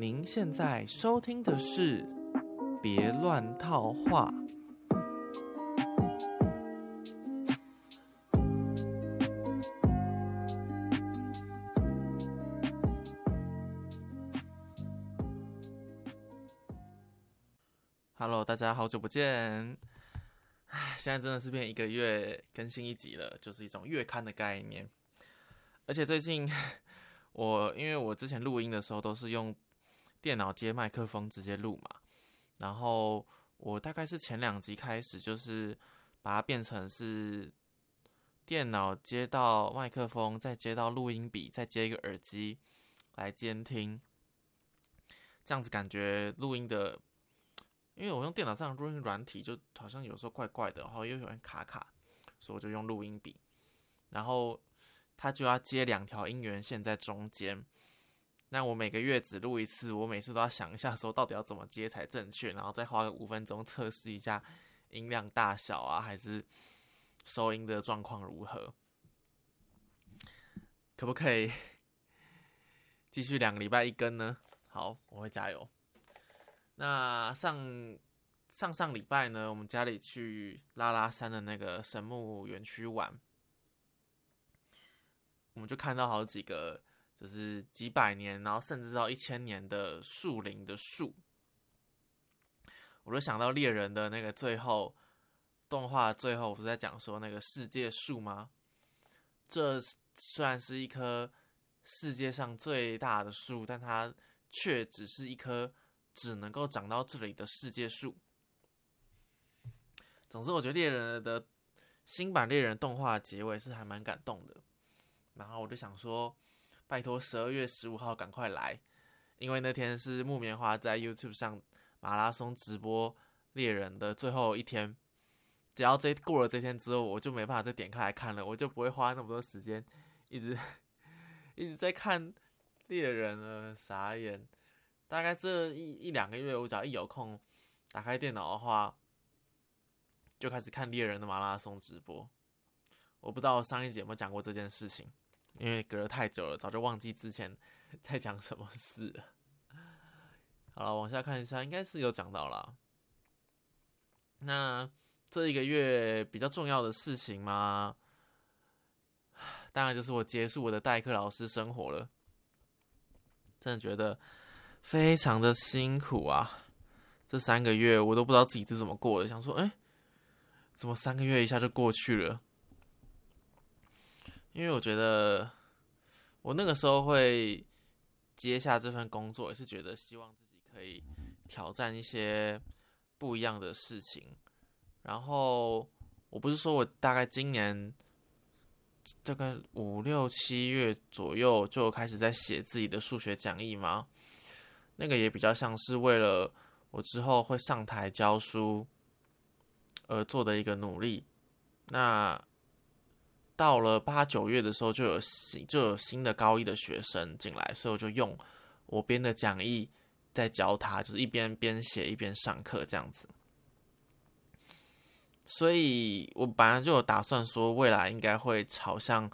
您现在收听的是《别乱套话》。Hello，大家好久不见。现在真的是变一个月更新一集了，就是一种月刊的概念。而且最近 我因为我之前录音的时候都是用电脑接麦克风直接录嘛，然后我大概是前两集开始就是把它变成是电脑接到麦克风，再接到录音笔，再接一个耳机来监听，这样子感觉录音的。因为我用电脑上录音软体，就好像有时候怪怪的，然后又有点卡卡，所以我就用录音笔。然后它就要接两条音源线在中间。那我每个月只录一次，我每次都要想一下，说到底要怎么接才正确，然后再花个五分钟测试一下音量大小啊，还是收音的状况如何，可不可以继续两个礼拜一根呢？好，我会加油。那上上上礼拜呢，我们家里去拉拉山的那个神木园区玩，我们就看到好几个，就是几百年，然后甚至到一千年的树林的树，我就想到猎人的那个最后动画最后不是在讲说那个世界树吗？这虽然是一棵世界上最大的树，但它却只是一棵。只能够长到这里的世界树。总之，我觉得猎人的新版猎人动画结尾是还蛮感动的。然后我就想说，拜托十二月十五号赶快来，因为那天是木棉花在 YouTube 上马拉松直播猎人的最后一天。只要这过了这天之后，我就没办法再点开来看了，我就不会花那么多时间一直 一直在看猎人了，傻眼。大概这一一两个月，我只要一有空，打开电脑的话，就开始看猎人的马拉松直播。我不知道上一节有没有讲过这件事情，因为隔了太久了，早就忘记之前 在讲什么事。好了，往下看一下，应该是有讲到了。那这一个月比较重要的事情吗？当然就是我结束我的代课老师生活了。真的觉得。非常的辛苦啊！这三个月我都不知道自己是怎么过的，想说，哎，怎么三个月一下就过去了？因为我觉得我那个时候会接下这份工作，也是觉得希望自己可以挑战一些不一样的事情。然后我不是说我大概今年大概五六七月左右就开始在写自己的数学讲义吗？那个也比较像是为了我之后会上台教书而做的一个努力。那到了八九月的时候，就有新就有新的高一的学生进来，所以我就用我编的讲义在教他，就是一边编写一边上课这样子。所以我本来就有打算说，未来应该会朝向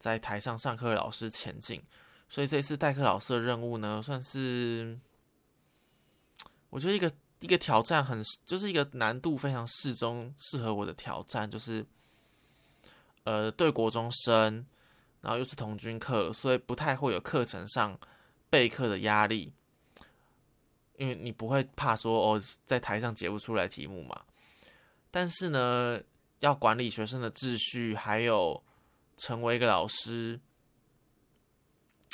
在台上上课的老师前进。所以这次代课老师的任务呢，算是。我觉得一个一个挑战很，就是一个难度非常适中、适合我的挑战，就是，呃，对国中生，然后又是同军课，所以不太会有课程上备课的压力，因为你不会怕说哦，在台上解不出来题目嘛。但是呢，要管理学生的秩序，还有成为一个老师，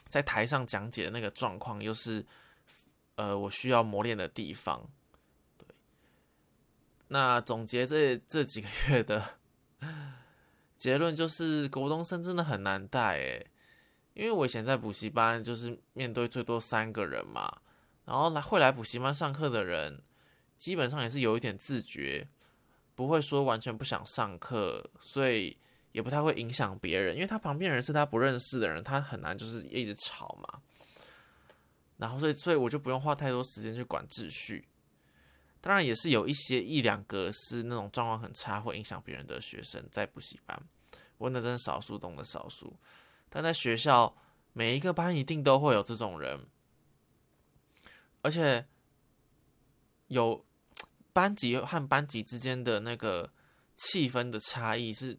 在台上讲解的那个状况，又是。呃，我需要磨练的地方，对。那总结这这几个月的结论就是，国中生真的很难带诶，因为我以前在补习班，就是面对最多三个人嘛，然后来会来补习班上课的人，基本上也是有一点自觉，不会说完全不想上课，所以也不太会影响别人，因为他旁边人是他不认识的人，他很难就是一直吵嘛。然后，所以，所以我就不用花太多时间去管秩序。当然，也是有一些一两个是那种状况很差，会影响别人的学生在补习班。问的真是少数中的少数。但在学校，每一个班一定都会有这种人。而且有班级和班级之间的那个气氛的差异是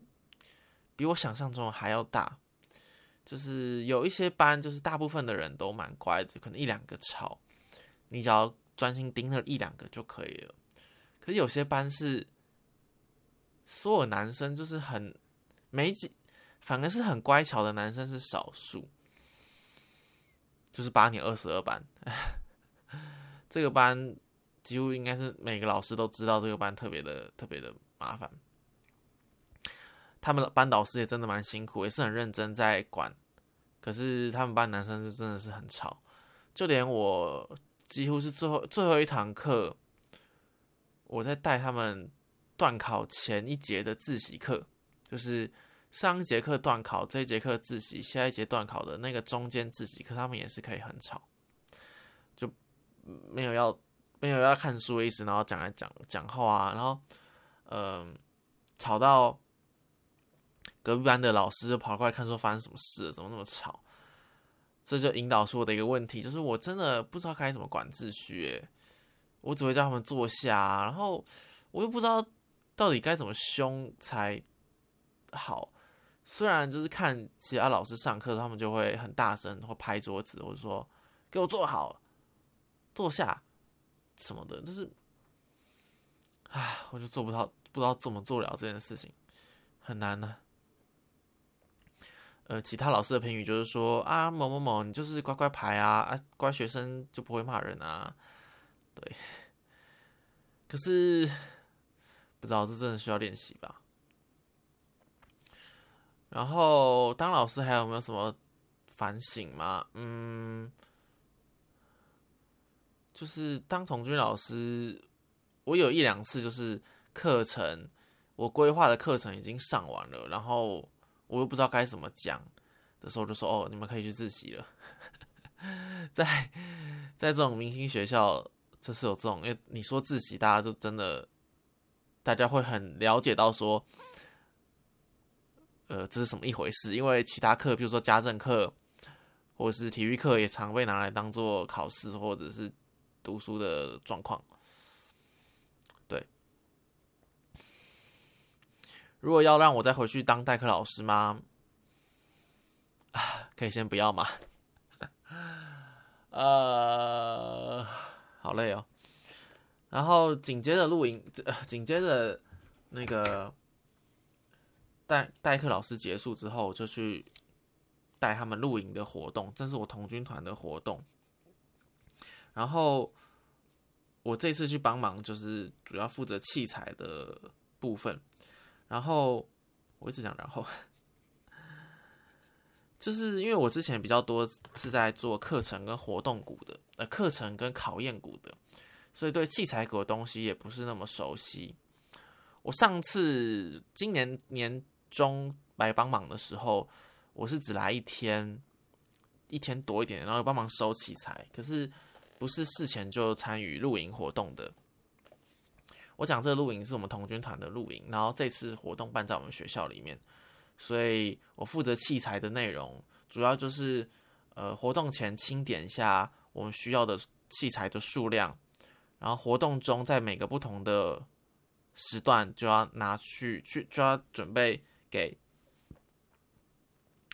比我想象中还要大。就是有一些班，就是大部分的人都蛮乖的，可能一两个吵，你只要专心盯着一两个就可以了。可是有些班是所有男生就是很没几，反而是很乖巧的男生是少数。就是八年二十二班，这个班几乎应该是每个老师都知道这个班特别的特别的麻烦。他们的班导师也真的蛮辛苦，也是很认真在管。可是他们班男生是真的是很吵，就连我几乎是最后最后一堂课，我在带他们断考前一节的自习课，就是上一节课断考，这一节课自习，下一节断考的那个中间自习课，他们也是可以很吵，就没有要没有要看书的意思，然后讲来讲讲话啊，然后嗯，吵到。隔壁班的老师就跑过来看，说发生什么事？怎么那么吵？这就引导出我的一个问题，就是我真的不知道该怎么管秩序。我只会叫他们坐下，然后我又不知道到底该怎么凶才好。虽然就是看其他老师上课，他们就会很大声或拍桌子，或者说给我坐好、坐下什么的，但是，唉，我就做不到，不知道怎么做了这件事情，很难呢。呃，其他老师的评语就是说啊，某某某，你就是乖乖牌啊，啊，乖学生就不会骂人啊，对。可是不知道这真的需要练习吧？然后当老师还有没有什么反省吗？嗯，就是当童军老师，我有一两次就是课程，我规划的课程已经上完了，然后。我又不知道该怎么讲的时候，就说：“哦，你们可以去自习了。”在在这种明星学校，就是有这种，因为你说自习，大家就真的，大家会很了解到说，呃，这是什么一回事？因为其他课，比如说家政课或者是体育课，也常被拿来当做考试或者是读书的状况。对如果要让我再回去当代课老师吗？可以先不要吗？呃，好累哦。然后紧接着录影，紧接着那个代代课老师结束之后，就去带他们露营的活动，这是我童军团的活动。然后我这次去帮忙，就是主要负责器材的部分。然后我一直讲，然后 就是因为我之前比较多是在做课程跟活动股的，呃，课程跟考验股的，所以对器材股的东西也不是那么熟悉。我上次今年年中来帮忙的时候，我是只来一天，一天多一点，然后帮忙收器材，可是不是事前就参与露营活动的。我讲这个露营是我们童军团的露营，然后这次活动办在我们学校里面，所以我负责器材的内容，主要就是呃活动前清点一下我们需要的器材的数量，然后活动中在每个不同的时段就要拿去去就要准备给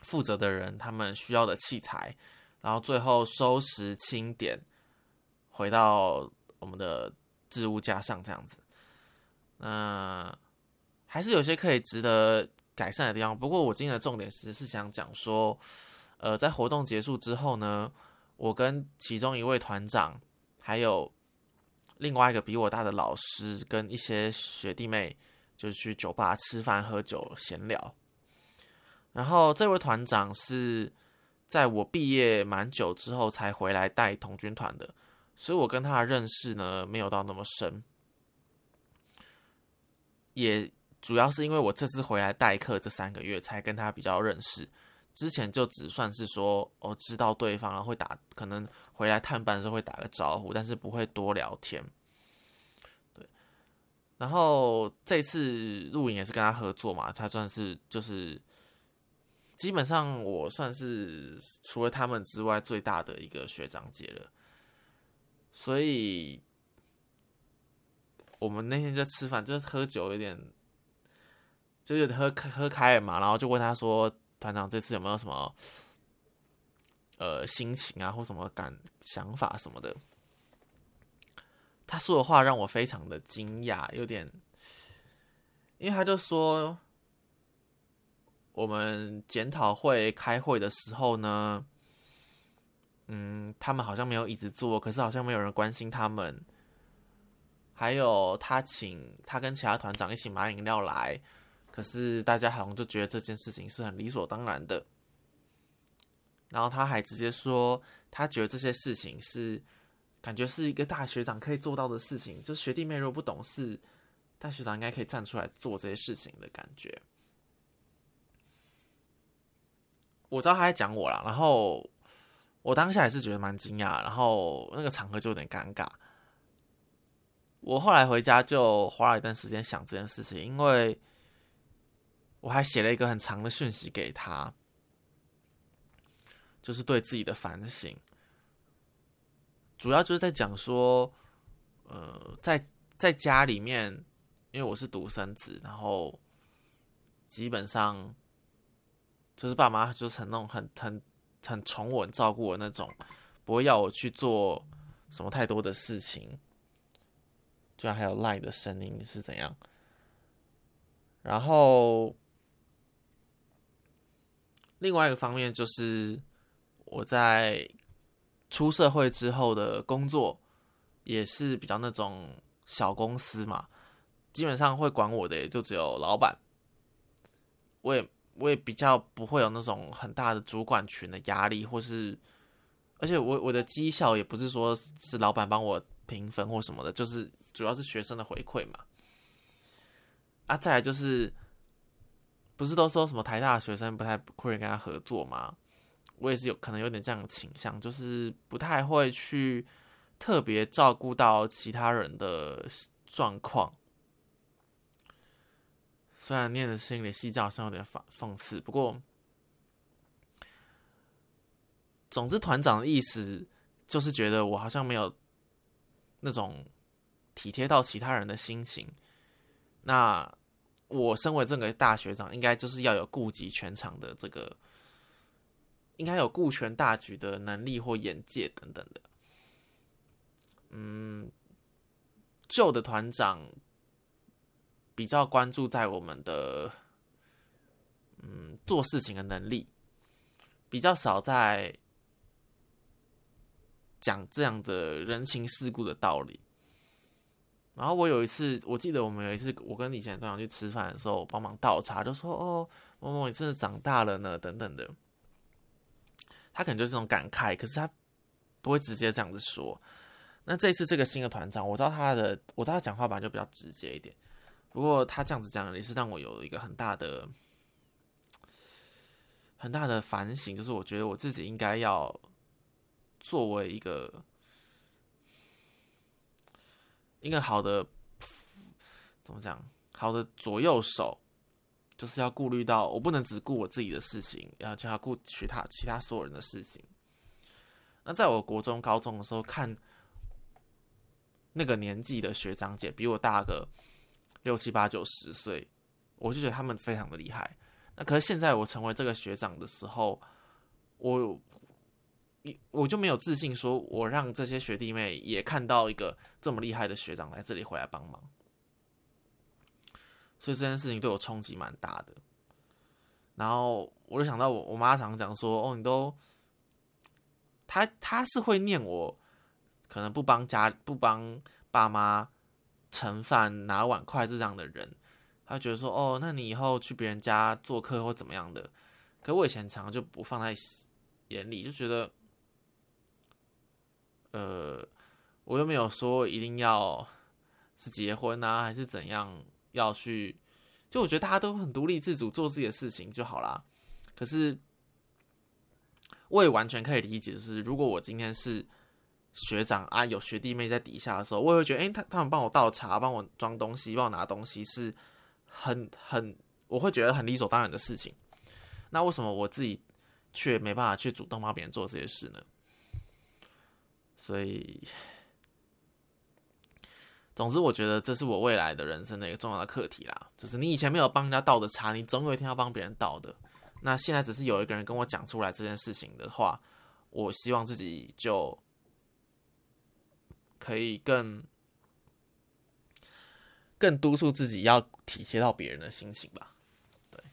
负责的人他们需要的器材，然后最后收拾清点回到我们的置物架上这样子。那还是有些可以值得改善的地方。不过我今天的重点是是想讲说，呃，在活动结束之后呢，我跟其中一位团长，还有另外一个比我大的老师，跟一些学弟妹，就去酒吧吃饭、喝酒、闲聊。然后这位团长是在我毕业蛮久之后才回来带童军团的，所以我跟他的认识呢，没有到那么深。也主要是因为我这次回来代课这三个月才跟他比较认识，之前就只算是说哦知道对方，然后会打，可能回来探班的时候会打个招呼，但是不会多聊天。然后这次录影也是跟他合作嘛，他算是就是基本上我算是除了他们之外最大的一个学长姐了。所以我们那天在吃饭，就是喝酒有点，就有点喝喝开了嘛，然后就问他说：“团长这次有没有什么呃心情啊，或什么感想法什么的？”他说的话让我非常的惊讶，有点，因为他就说。我们检讨会开会的时候呢，嗯，他们好像没有椅子坐，可是好像没有人关心他们。还有他请他跟其他团长一起买饮料来，可是大家好像就觉得这件事情是很理所当然的。然后他还直接说，他觉得这些事情是感觉是一个大学长可以做到的事情，就学弟妹如果不懂事，大学长应该可以站出来做这些事情的感觉。我知道他在讲我啦，然后我当下也是觉得蛮惊讶，然后那个场合就有点尴尬。我后来回家就花了一段时间想这件事情，因为我还写了一个很长的讯息给他，就是对自己的反省，主要就是在讲说，呃，在在家里面，因为我是独生子，然后基本上。就是爸妈就是很那种很很很宠我、照顾我那种，不会要我去做什么太多的事情。居然还有赖的声音是怎样？然后另外一个方面就是我在出社会之后的工作也是比较那种小公司嘛，基本上会管我的也就只有老板，我也。我也比较不会有那种很大的主管群的压力，或是，而且我我的绩效也不是说是老板帮我评分或什么的，就是主要是学生的回馈嘛。啊，再来就是，不是都说什么台大学生不太会跟他合作吗？我也是有可能有点这样的倾向，就是不太会去特别照顾到其他人的状况。虽然念的心理戏，好像有点讽讽刺，不过，总之团长的意思就是觉得我好像没有那种体贴到其他人的心情。那我身为这个大学长，应该就是要有顾及全场的这个，应该有顾全大局的能力或眼界等等的。嗯，旧的团长。比较关注在我们的，嗯，做事情的能力，比较少在讲这样的人情世故的道理。然后我有一次，我记得我们有一次，我跟以前团长去吃饭的时候，帮忙倒茶，就说：“哦，某某你真的长大了呢，等等的。”他可能就是这种感慨，可是他不会直接这样子说。那这次这个新的团长，我知道他的，我知道他讲话本来就比较直接一点。不过他这样子讲也是让我有一个很大的、很大的反省，就是我觉得我自己应该要作为一个一个好的怎么讲好的左右手，就是要顾虑到我不能只顾我自己的事情，要就要顾其他其他所有人的事情。那在我国中、高中的时候，看那个年纪的学长姐比我大个。六七八九十岁，我就觉得他们非常的厉害。那可是现在我成为这个学长的时候，我一我就没有自信，说我让这些学弟妹也看到一个这么厉害的学长来这里回来帮忙。所以这件事情对我冲击蛮大的。然后我就想到我我妈常讲说：“哦，你都他他是会念我，可能不帮家不帮爸妈。”盛饭拿碗筷这样的人，他觉得说：“哦，那你以后去别人家做客或怎么样的？”可我以前常常就不放在眼里，就觉得，呃，我又没有说一定要是结婚啊，还是怎样要去，就我觉得大家都很独立自主做自己的事情就好啦。可是我也完全可以理解，就是如果我今天是。学长啊，有学弟妹在底下的时候，我也会觉得，哎，他他们帮我倒茶，帮我装东西，帮我拿东西，是很很，我会觉得很理所当然的事情。那为什么我自己却没办法去主动帮别人做这些事呢？所以总之，我觉得这是我未来的人生的一个重要的课题啦。就是你以前没有帮人家倒的茶，你总有一天要帮别人倒的。那现在只是有一个人跟我讲出来这件事情的话，我希望自己就可以更更督促自己要体贴到别人的心情吧。对，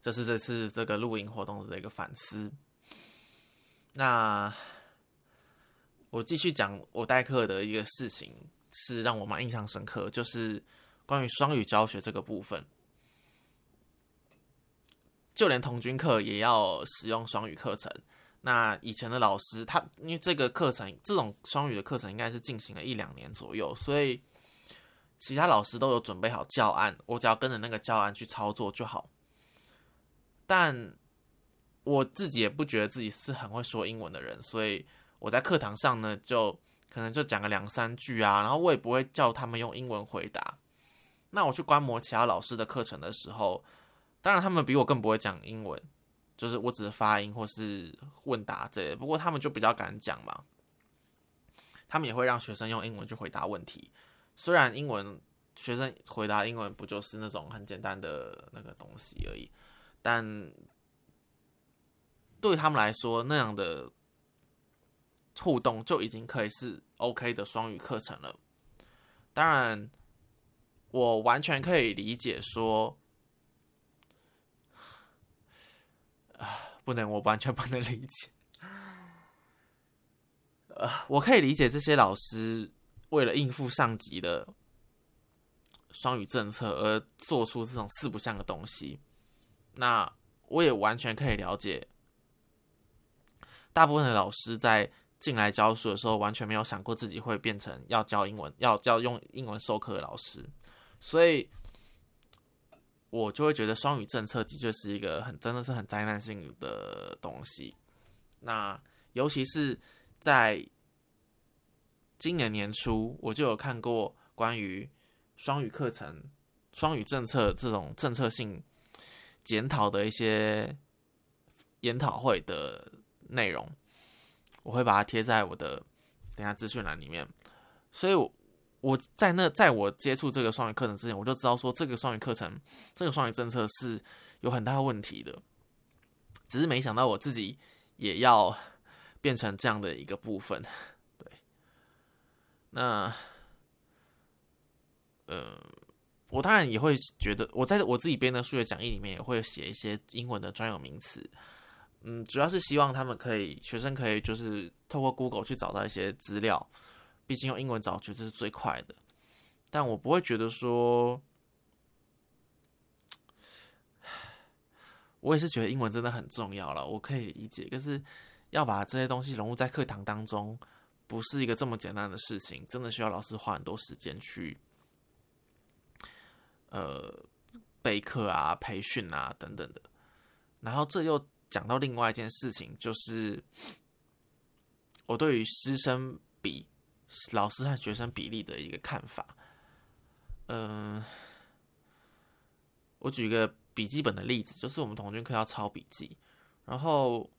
这是这次这个露营活动的一个反思。那。我继续讲我代课的一个事情，是让我蛮印象深刻，就是关于双语教学这个部分。就连同军课也要使用双语课程。那以前的老师，他因为这个课程，这种双语的课程应该是进行了一两年左右，所以其他老师都有准备好教案，我只要跟着那个教案去操作就好。但我自己也不觉得自己是很会说英文的人，所以。我在课堂上呢，就可能就讲个两三句啊，然后我也不会叫他们用英文回答。那我去观摩其他老师的课程的时候，当然他们比我更不会讲英文，就是我只是发音或是问答这些。不过他们就比较敢讲嘛，他们也会让学生用英文去回答问题。虽然英文学生回答英文不就是那种很简单的那个东西而已，但对他们来说那样的。互动就已经可以是 OK 的双语课程了。当然，我完全可以理解说，啊，不能，我完全不能理解。呃，我可以理解这些老师为了应付上级的双语政策而做出这种四不像的东西。那我也完全可以了解，大部分的老师在。进来教书的时候，完全没有想过自己会变成要教英文、要教用英文授课的老师，所以，我就会觉得双语政策的确是一个很真的是很灾难性的东西。那尤其是在今年年初，我就有看过关于双语课程、双语政策这种政策性检讨的一些研讨会的内容。我会把它贴在我的等下资讯栏里面，所以我我在那在我接触这个双语课程之前，我就知道说这个双语课程这个双语政策是有很大问题的，只是没想到我自己也要变成这样的一个部分。对，那呃，我当然也会觉得，我在我自己编的数学讲义里面也会写一些英文的专有名词。嗯，主要是希望他们可以，学生可以就是透过 Google 去找到一些资料，毕竟用英文找绝对是最快的。但我不会觉得说，我也是觉得英文真的很重要了，我可以理解。可是要把这些东西融入在课堂当中，不是一个这么简单的事情，真的需要老师花很多时间去，呃，备课啊、培训啊等等的。然后这又。讲到另外一件事情，就是我对于师生比老师和学生比例的一个看法。嗯，我举一个笔记本的例子，就是我们童军课要抄笔记，然后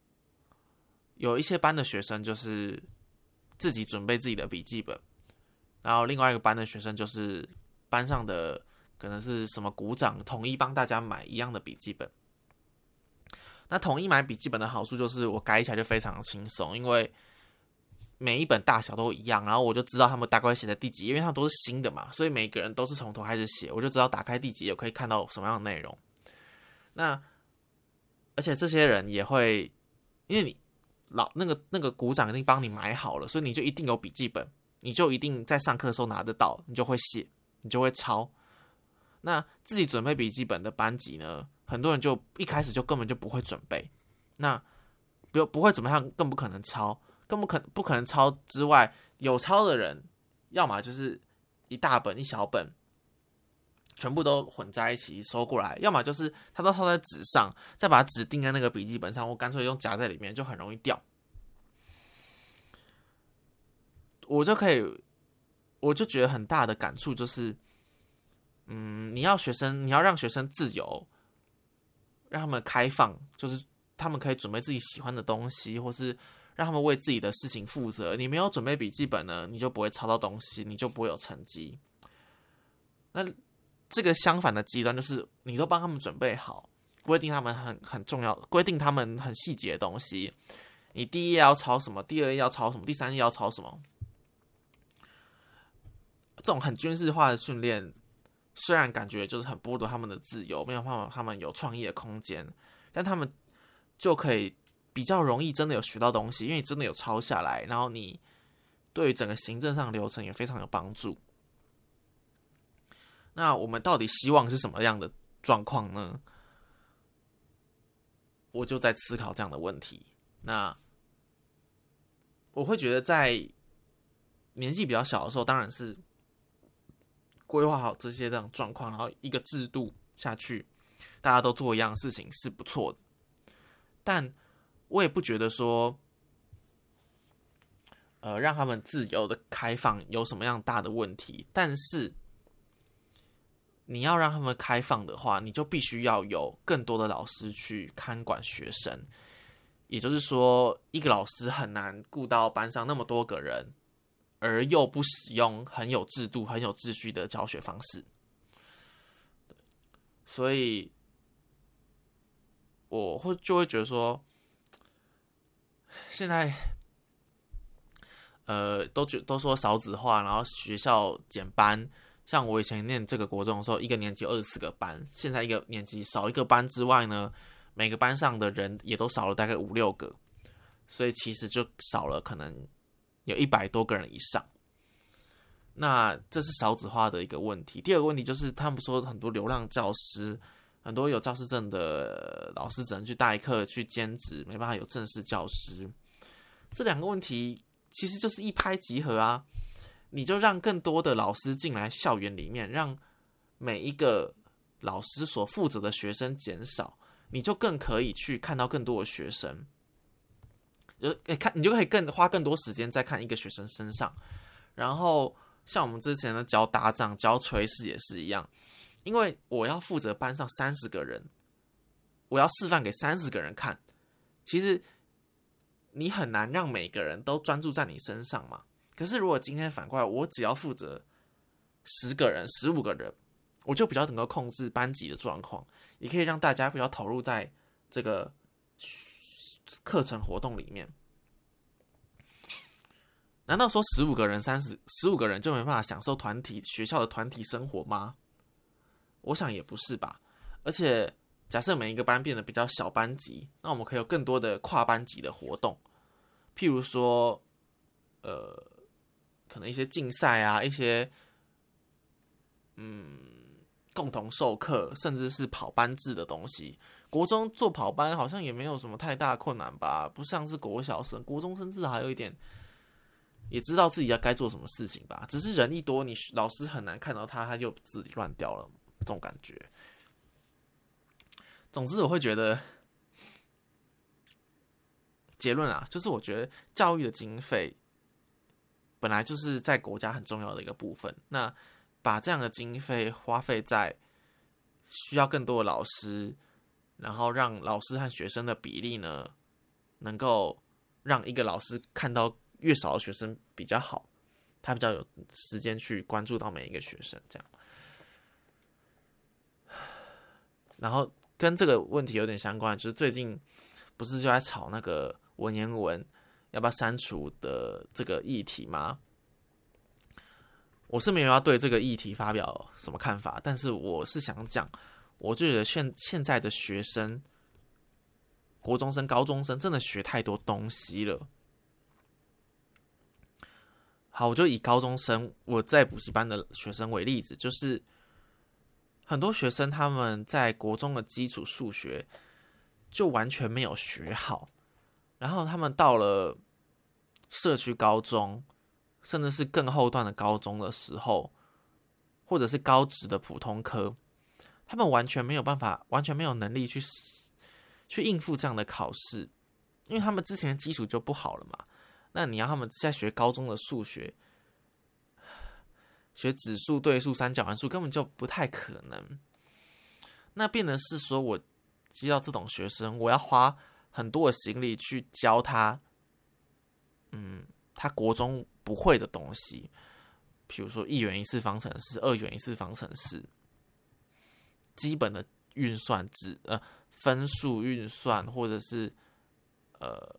有一些班的学生就是自己准备自己的笔记本，然后另外一个班的学生就是班上的可能是什么鼓掌，统一帮大家买一样的笔记本。那统一买笔记本的好处就是我改起来就非常轻松，因为每一本大小都一样，然后我就知道他们大概写在第几，因为他们都是新的嘛，所以每个人都是从头开始写，我就知道打开第几页可以看到什么样的内容。那而且这些人也会，因为你老那个那个鼓掌已经帮你买好了，所以你就一定有笔记本，你就一定在上课的时候拿得到，你就会写，你就会抄。那自己准备笔记本的班级呢？很多人就一开始就根本就不会准备，那不不会怎么样，更不可能抄，更不可不可能抄之外，有抄的人，要么就是一大本一小本，全部都混在一起收过来，要么就是他都抄在纸上，再把纸钉在那个笔记本上，我干脆用夹在里面，就很容易掉。我就可以，我就觉得很大的感触就是，嗯，你要学生，你要让学生自由。让他们开放，就是他们可以准备自己喜欢的东西，或是让他们为自己的事情负责。你没有准备笔记本呢，你就不会抄到东西，你就不会有成绩。那这个相反的极端就是，你都帮他们准备好，规定他们很很重要，规定他们很细节的东西。你第一要抄什么，第二要抄什么，第三要抄什么？这种很军事化的训练，虽然感觉就是很剥夺他们的自由，没有办法他们有创意的空间，但他们就可以比较容易真的有学到东西，因为真的有抄下来，然后你对于整个行政上流程也非常有帮助。那我们到底希望是什么样的状况呢？我就在思考这样的问题。那我会觉得，在年纪比较小的时候，当然是规划好这些这样状况，然后一个制度下去，大家都做一样事情是不错的。但我也不觉得说，呃，让他们自由的开放有什么样大的问题。但是。你要让他们开放的话，你就必须要有更多的老师去看管学生。也就是说，一个老师很难顾到班上那么多个人，而又不使用很有制度、很有秩序的教学方式。所以，我会就会觉得说，现在，呃，都觉都说少子化，然后学校减班。像我以前念这个国中的时候，一个年级二十四个班，现在一个年级少一个班之外呢，每个班上的人也都少了大概五六个，所以其实就少了可能有一百多个人以上。那这是少子化的一个问题。第二个问题就是他们说很多流浪教师，很多有教师证的老师只能去代课、去兼职，没办法有正式教师。这两个问题其实就是一拍即合啊。你就让更多的老师进来校园里面，让每一个老师所负责的学生减少，你就更可以去看到更多的学生。就诶，看你就可以更花更多时间在看一个学生身上。然后像我们之前的教打仗、教锤式也是一样，因为我要负责班上三十个人，我要示范给三十个人看。其实你很难让每个人都专注在你身上嘛。可是，如果今天反过来，我只要负责十个人、十五个人，我就比较能够控制班级的状况，也可以让大家比较投入在这个课程活动里面。难道说十五个人、三十十五个人就没办法享受团体学校的团体生活吗？我想也不是吧。而且，假设每一个班变得比较小班级，那我们可以有更多的跨班级的活动，譬如说，呃。可能一些竞赛啊，一些嗯共同授课，甚至是跑班制的东西。国中做跑班好像也没有什么太大困难吧？不像是国小生，国中生至少还有一点也知道自己要该做什么事情吧。只是人一多，你老师很难看到他，他就自己乱掉了，这种感觉。总之，我会觉得结论啊，就是我觉得教育的经费。本来就是在国家很重要的一个部分，那把这样的经费花费在需要更多的老师，然后让老师和学生的比例呢，能够让一个老师看到越少的学生比较好，他比较有时间去关注到每一个学生，这样。然后跟这个问题有点相关，就是最近不是就在吵那个文言文。要不要删除的这个议题吗？我是没有要对这个议题发表什么看法，但是我是想讲，我就觉得现现在的学生，国中生、高中生真的学太多东西了。好，我就以高中生我在补习班的学生为例子，就是很多学生他们在国中的基础数学就完全没有学好。然后他们到了社区高中，甚至是更后段的高中的时候，或者是高职的普通科，他们完全没有办法，完全没有能力去去应付这样的考试，因为他们之前的基础就不好了嘛。那你要他们在学高中的数学，学指数、对数、三角函数，根本就不太可能。那变的是说，我接到这种学生，我要花。很多的心力去教他嗯，他国中不会的东西，比如说一元一次方程式、二元一次方程式，基本的运算值呃分数运算或者是呃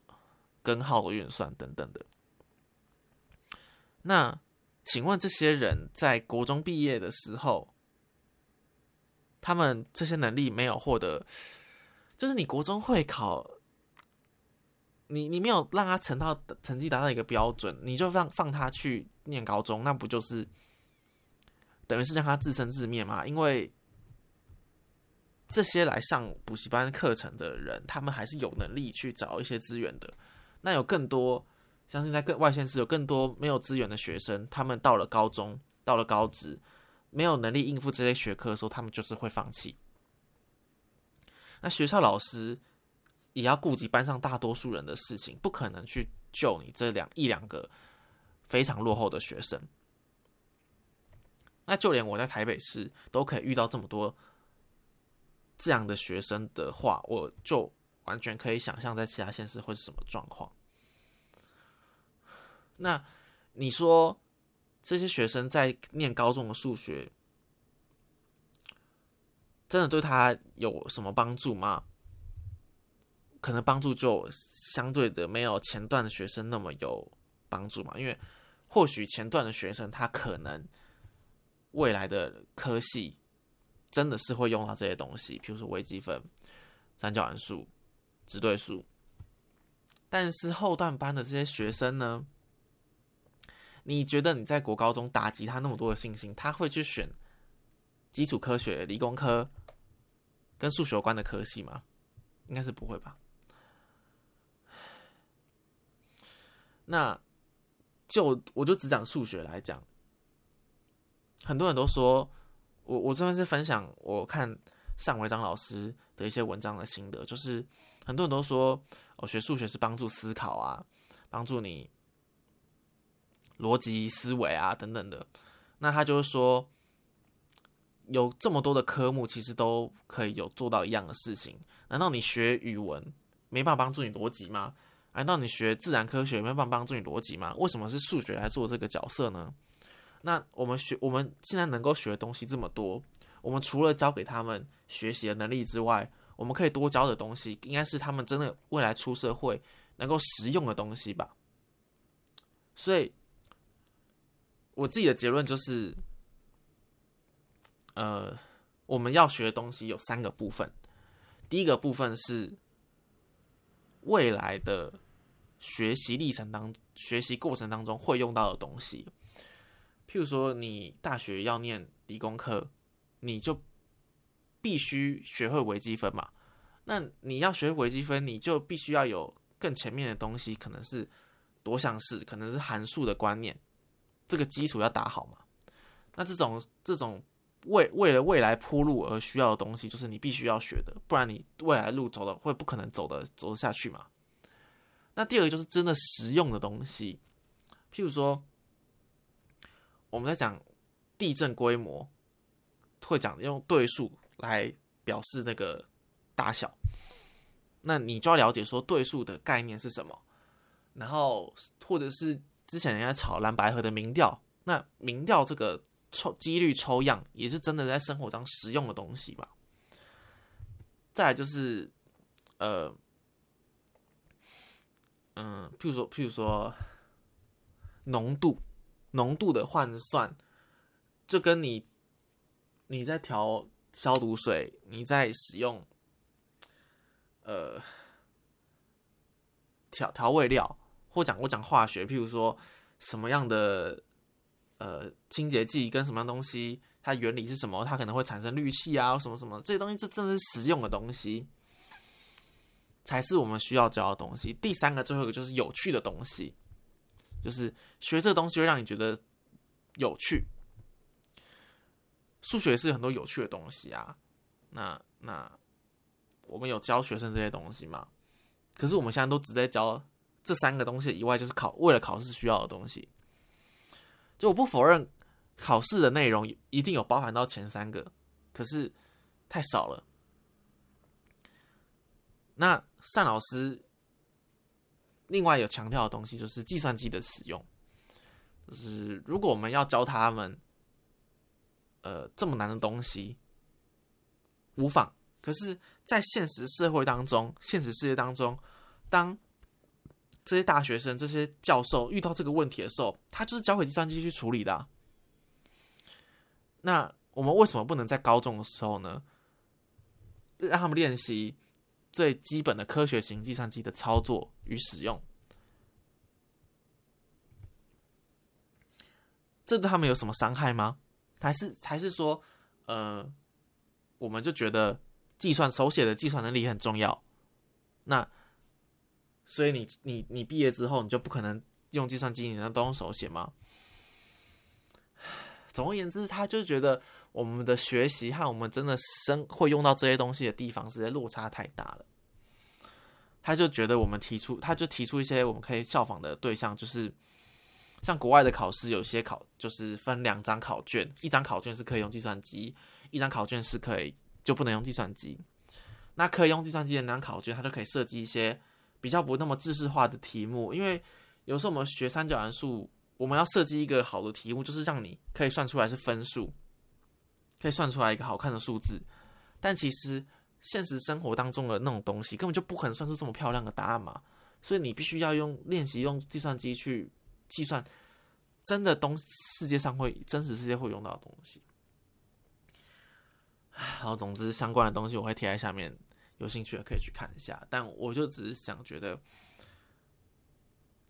根号的运算等等的。那请问这些人在国中毕业的时候，他们这些能力没有获得，就是你国中会考。你你没有让他成到成绩达到一个标准，你就让放他去念高中，那不就是等于是让他自生自灭吗？因为这些来上补习班课程的人，他们还是有能力去找一些资源的。那有更多，相信在更外县市有更多没有资源的学生，他们到了高中，到了高职，没有能力应付这些学科的时候，他们就是会放弃。那学校老师。也要顾及班上大多数人的事情，不可能去救你这两一两个非常落后的学生。那就连我在台北市都可以遇到这么多这样的学生的话，我就完全可以想象在其他县市会是什么状况。那你说这些学生在念高中的数学，真的对他有什么帮助吗？可能帮助就相对的没有前段的学生那么有帮助嘛，因为或许前段的学生他可能未来的科系真的是会用到这些东西，比如说微积分、三角函数、直对数，但是后段班的这些学生呢，你觉得你在国高中打击他那么多的信心，他会去选基础科学、理工科跟数学有关的科系吗？应该是不会吧。那就我就只讲数学来讲，很多人都说我我这边是分享我看尚维章老师的一些文章的心得，就是很多人都说我学数学是帮助思考啊，帮助你逻辑思维啊等等的。那他就是说，有这么多的科目，其实都可以有做到一样的事情。难道你学语文没办法帮助你逻辑吗？难道你学自然科学没办法帮助你逻辑吗？为什么是数学来做这个角色呢？那我们学我们现在能够学的东西这么多，我们除了教给他们学习的能力之外，我们可以多教的东西，应该是他们真的未来出社会能够实用的东西吧。所以，我自己的结论就是，呃，我们要学的东西有三个部分，第一个部分是。未来的学习历程当学习过程当中会用到的东西，譬如说你大学要念理工科，你就必须学会微积分嘛。那你要学微积分，你就必须要有更前面的东西，可能是多项式，可能是函数的观念，这个基础要打好嘛。那这种这种。为为了未来铺路而需要的东西，就是你必须要学的，不然你未来路走的会不可能走的走得下去嘛。那第二个就是真的实用的东西，譬如说我们在讲地震规模，会讲用对数来表示那个大小，那你就要了解说对数的概念是什么，然后或者是之前人家炒蓝白河的民调，那民调这个。抽几率抽样也是真的在生活中实用的东西吧。再来就是，呃，嗯，譬如说，譬如说，浓度，浓度的换算，这跟你你在调消毒水，你在使用，呃，调调味料，或讲我讲化学，譬如说什么样的。呃，清洁剂跟什么样东西，它原理是什么？它可能会产生氯气啊，什么什么这些东西，这真的是实用的东西，才是我们需要教的东西。第三个，最后一个就是有趣的东西，就是学这东西会让你觉得有趣。数学是很多有趣的东西啊，那那我们有教学生这些东西吗？可是我们现在都只在教这三个东西以外，就是考为了考试需要的东西。就我不否认考试的内容一定有包含到前三个，可是太少了。那单老师另外有强调的东西就是计算机的使用，就是如果我们要教他们，呃，这么难的东西，无妨。可是，在现实社会当中，现实世界当中，当这些大学生、这些教授遇到这个问题的时候，他就是交给计算机去处理的。那我们为什么不能在高中的时候呢，让他们练习最基本的科学型计算机的操作与使用？这对他们有什么伤害吗？还是还是说，呃，我们就觉得？计算手写的计算能力很重要，那所以你你你毕业之后你就不可能用计算机，你能都用手写吗？总而言之，他就觉得我们的学习和我们真的生会用到这些东西的地方实在落差太大了。他就觉得我们提出，他就提出一些我们可以效仿的对象，就是像国外的考试，有些考就是分两张考卷，一张考卷是可以用计算机，一张考卷是可以。就不能用计算机，那可以用计算机的那张考卷，它就可以设计一些比较不那么知识化的题目。因为有时候我们学三角函数，我们要设计一个好的题目，就是让你可以算出来是分数，可以算出来一个好看的数字。但其实现实生活当中的那种东西，根本就不可能算出这么漂亮的答案嘛。所以你必须要用练习用计算机去计算真的东世界上会真实世界会用到的东西。然后，总之相关的东西我会贴在下面，有兴趣的可以去看一下。但我就只是想觉得，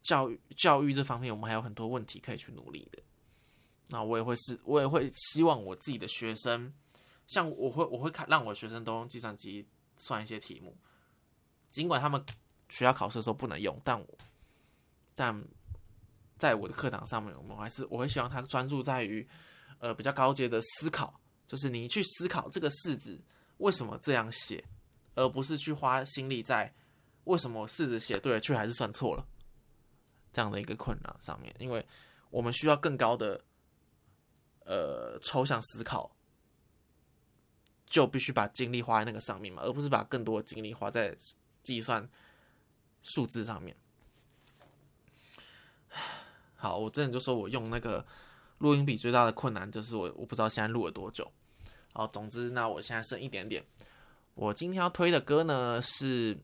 教育教育这方面，我们还有很多问题可以去努力的。那我也会是，我也会希望我自己的学生，像我会我会看让我学生都用计算机算一些题目，尽管他们学校考试的时候不能用，但我但在我的课堂上面，我们还是我会希望他专注在于呃比较高阶的思考。就是你去思考这个式子为什么这样写，而不是去花心力在为什么式子写对了却还是算错了这样的一个困难上面。因为我们需要更高的呃抽象思考，就必须把精力花在那个上面嘛，而不是把更多的精力花在计算数字上面。好，我之前就说我用那个录音笔最大的困难就是我我不知道现在录了多久。好，总之，那我现在剩一点点。我今天要推的歌呢是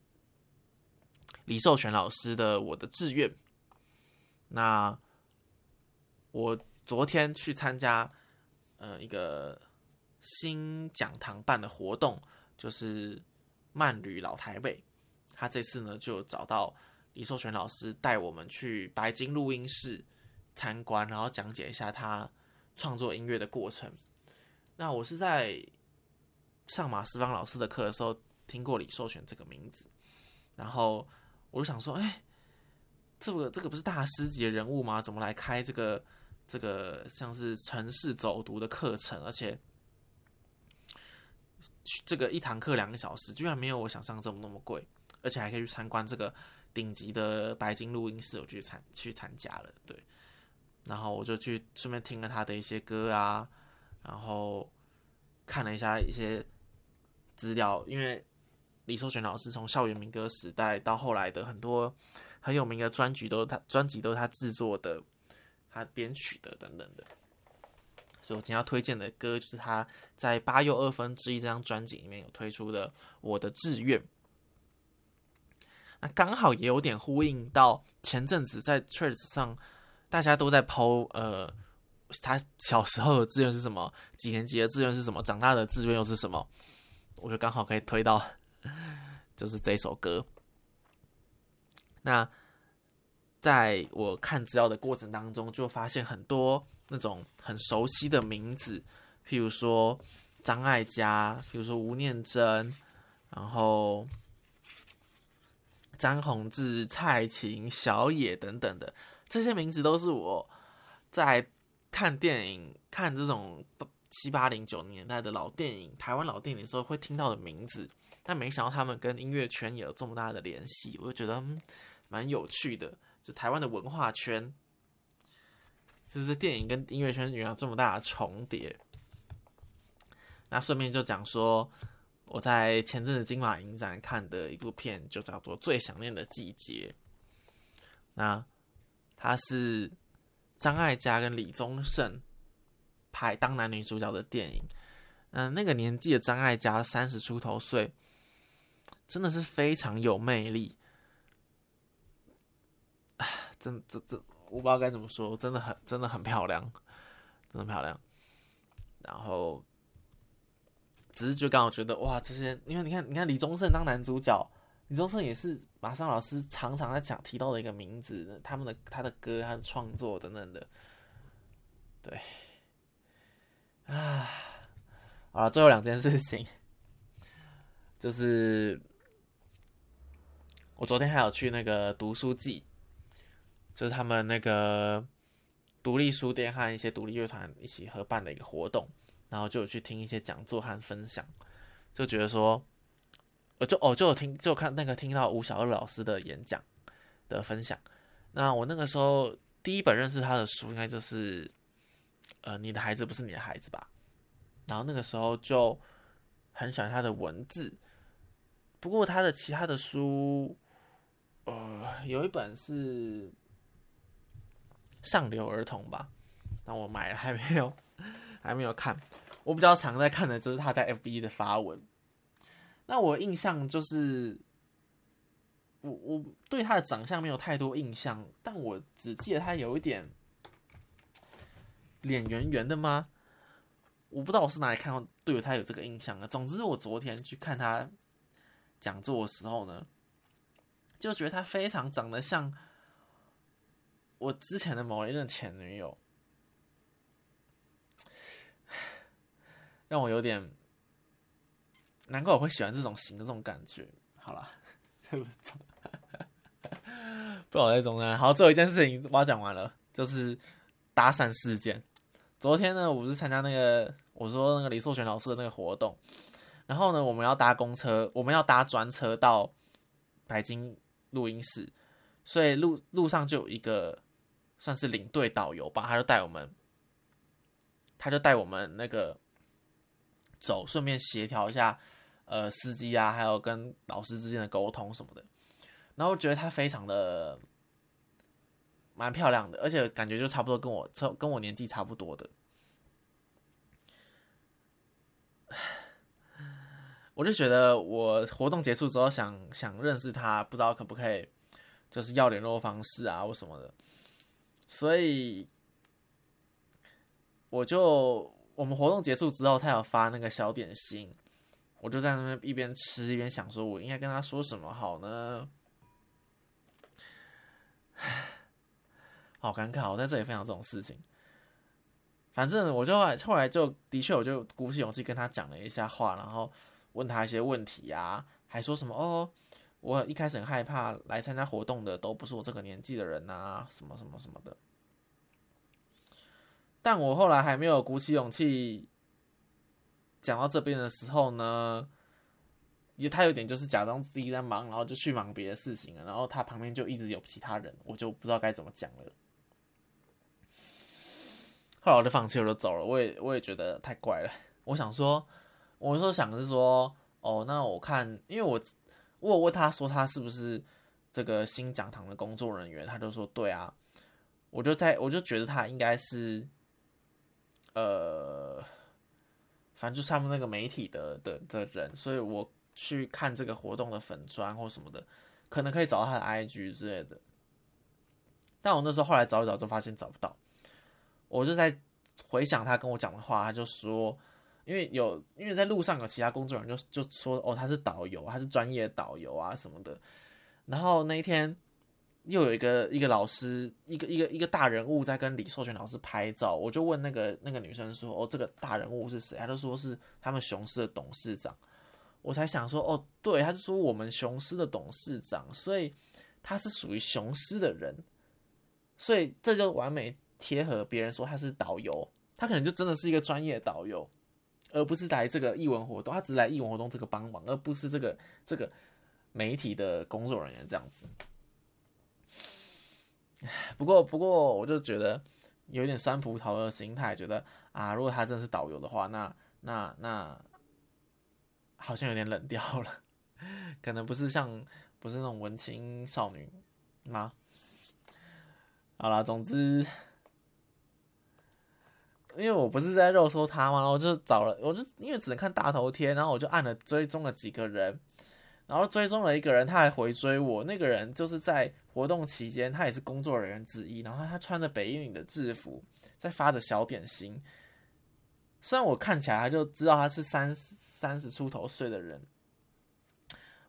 李寿全老师的《我的志愿》。那我昨天去参加呃一个新讲堂办的活动，就是慢旅老台北。他这次呢就找到李寿全老师带我们去白金录音室参观，然后讲解一下他创作音乐的过程。那我是在上马思芳老师的课的时候听过李寿全这个名字，然后我就想说，哎，这个这个不是大师级的人物吗？怎么来开这个这个像是城市走读的课程？而且这个一堂课两个小时，居然没有我想象这么那么贵，而且还可以去参观这个顶级的白金录音室，我去参去参加了，对，然后我就去顺便听了他的一些歌啊。然后看了一下一些资料，因为李寿全老师从校园民歌时代到后来的很多很有名的专辑都是他专辑都是他制作的，他编曲的等等的。所以我今天要推荐的歌就是他在八又二分之一这张专辑里面有推出的《我的志愿》。那刚好也有点呼应到前阵子在 t r a c e 上大家都在抛呃。他小时候的志愿是什么？几年级的志愿是什么？长大的志愿又是什么？我觉得刚好可以推到，就是这首歌。那在我看资料的过程当中，就发现很多那种很熟悉的名字，譬如说张艾嘉，譬如说吴念真，然后张宏志、蔡琴、小野等等的这些名字，都是我在。看电影，看这种七八零九年代的老电影，台湾老电影的时候会听到的名字，但没想到他们跟音乐圈也有这么大的联系，我就觉得蛮有趣的。就台湾的文化圈，就是电影跟音乐圈原来这么大的重叠。那顺便就讲说，我在前阵子金马影展看的一部片，就叫做《最想念的季节》。那他是张艾嘉跟李宗盛拍当男女主角的电影。嗯，那个年纪的张艾嘉三十出头岁，真的是非常有魅力。真这这，我不知道该怎么说，真的很真的很漂亮，真的漂亮。然后，只是就刚好觉得哇，这些因为你看，你看李宗盛当男主角，李宗盛也是马上老师常常在讲提到的一个名字，他们的他的歌、他的创作等等的，对，啊，啊，最后两件事情，就是我昨天还有去那个读书季。就是他们那个独立书店和一些独立乐团一起合办的一个活动，然后就有去听一些讲座和分享，就觉得说，我就哦就有听就看那个听到吴小二老师的演讲的分享。那我那个时候第一本认识他的书，应该就是呃你的孩子不是你的孩子吧？然后那个时候就很喜欢他的文字，不过他的其他的书，呃有一本是。上流儿童吧，那我买了还没有，还没有看。我比较常在看的就是他在 F B 的发文。那我印象就是，我我对他的长相没有太多印象，但我只记得他有一点脸圆圆的吗？我不知道我是哪里看到对他有这个印象的。总之，我昨天去看他讲座的时候呢，就觉得他非常长得像。我之前的某一任前女友，让我有点难怪我会喜欢这种型的这种感觉。好了，对不起，不好意思，呢。好，最后一件事情我要讲完了，就是搭讪事件。昨天呢，我不是参加那个我说那个李硕全老师的那个活动，然后呢，我们要搭公车，我们要搭专车到北京录音室，所以路路上就有一个。算是领队导游吧，他就带我们，他就带我们那个走，顺便协调一下，呃，司机啊，还有跟老师之间的沟通什么的。然后觉得他非常的蛮漂亮的，而且感觉就差不多跟我差跟我年纪差不多的。我就觉得我活动结束之后想想认识他，不知道可不可以，就是要联络方式啊或什么的。所以，我就我们活动结束之后，他有发那个小点心，我就在那边一边吃一边想，说我应该跟他说什么好呢？好尴尬，我在这里分享这种事情。反正我就后来就的确，我就鼓起勇气跟他讲了一下话，然后问他一些问题啊，还说什么哦。我一开始很害怕来参加活动的都不是我这个年纪的人呐，什么什么什么的。但我后来还没有鼓起勇气讲到这边的时候呢，也他有点就是假装自己在忙，然后就去忙别的事情了。然后他旁边就一直有其他人，我就不知道该怎么讲了。后来我就放弃，我就走了。我也我也觉得太怪了。我想说，我说想是说，哦，那我看，因为我。我问他说他是不是这个新讲堂的工作人员，他就说对啊。我就在我就觉得他应该是，呃，反正就是他们那个媒体的的的人，所以我去看这个活动的粉砖或什么的，可能可以找到他的 IG 之类的。但我那时候后来找一找，就发现找不到。我就在回想他跟我讲的话，他就说。因为有，因为在路上有其他工作人员就就说，哦，他是导游，他是专业导游啊什么的。然后那一天又有一个一个老师，一个一个一个大人物在跟李寿全老师拍照，我就问那个那个女生说，哦，这个大人物是谁？他就说是他们雄狮的董事长。我才想说，哦，对，他是说我们雄狮的董事长，所以他是属于雄狮的人，所以这就完美贴合别人说他是导游，他可能就真的是一个专业导游。而不是来这个译文活动，他只是来译文活动这个帮忙，而不是这个这个媒体的工作人员这样子。不过不过，我就觉得有点酸葡萄的心态，觉得啊，如果他真是导游的话，那那那好像有点冷掉了，可能不是像不是那种文青少女吗？好了，总之，因为我不是在肉搜他嘛，然后我就找了，我就因为只能看大头贴，然后我就按了追踪了几个人，然后追踪了一个人，他还回追我。那个人就是在活动期间，他也是工作人员之一，然后他穿着北影的制服，在发着小点心。虽然我看起来他就知道他是三三十出头岁的人。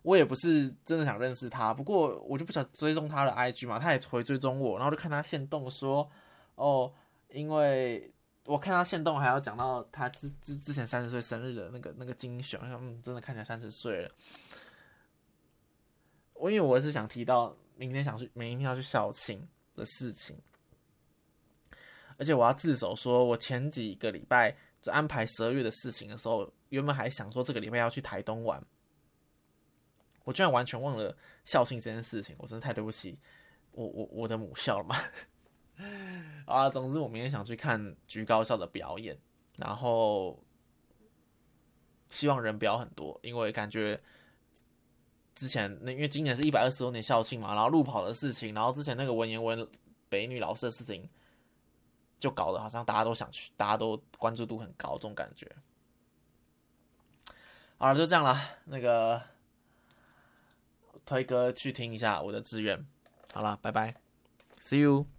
我也不是真的想认识他，不过我就不想追踪他的 IG 嘛，他也回追踪我，然后就看他现动说，哦，因为我看他现动还要讲到他之之之前三十岁生日的那个那个精选，嗯，真的看起来三十岁了。我因为我是想提到明天想去明天要去校庆的事情，而且我要自首，说我前几个礼拜就安排十二月的事情的时候，原本还想说这个礼拜要去台东玩。我居然完全忘了校庆这件事情，我真的太对不起我我我的母校了嘛！啊，总之我明天想去看菊高校的表演，然后希望人不要很多，因为感觉之前那因为今年是一百二十周年校庆嘛，然后路跑的事情，然后之前那个文言文北女老师的事情，就搞得好像大家都想去，大家都关注度很高，这种感觉。好了，就这样了，那个。推歌去听一下我的志愿，好了，拜拜，See you。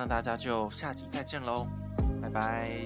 那大家就下集再见喽，拜拜。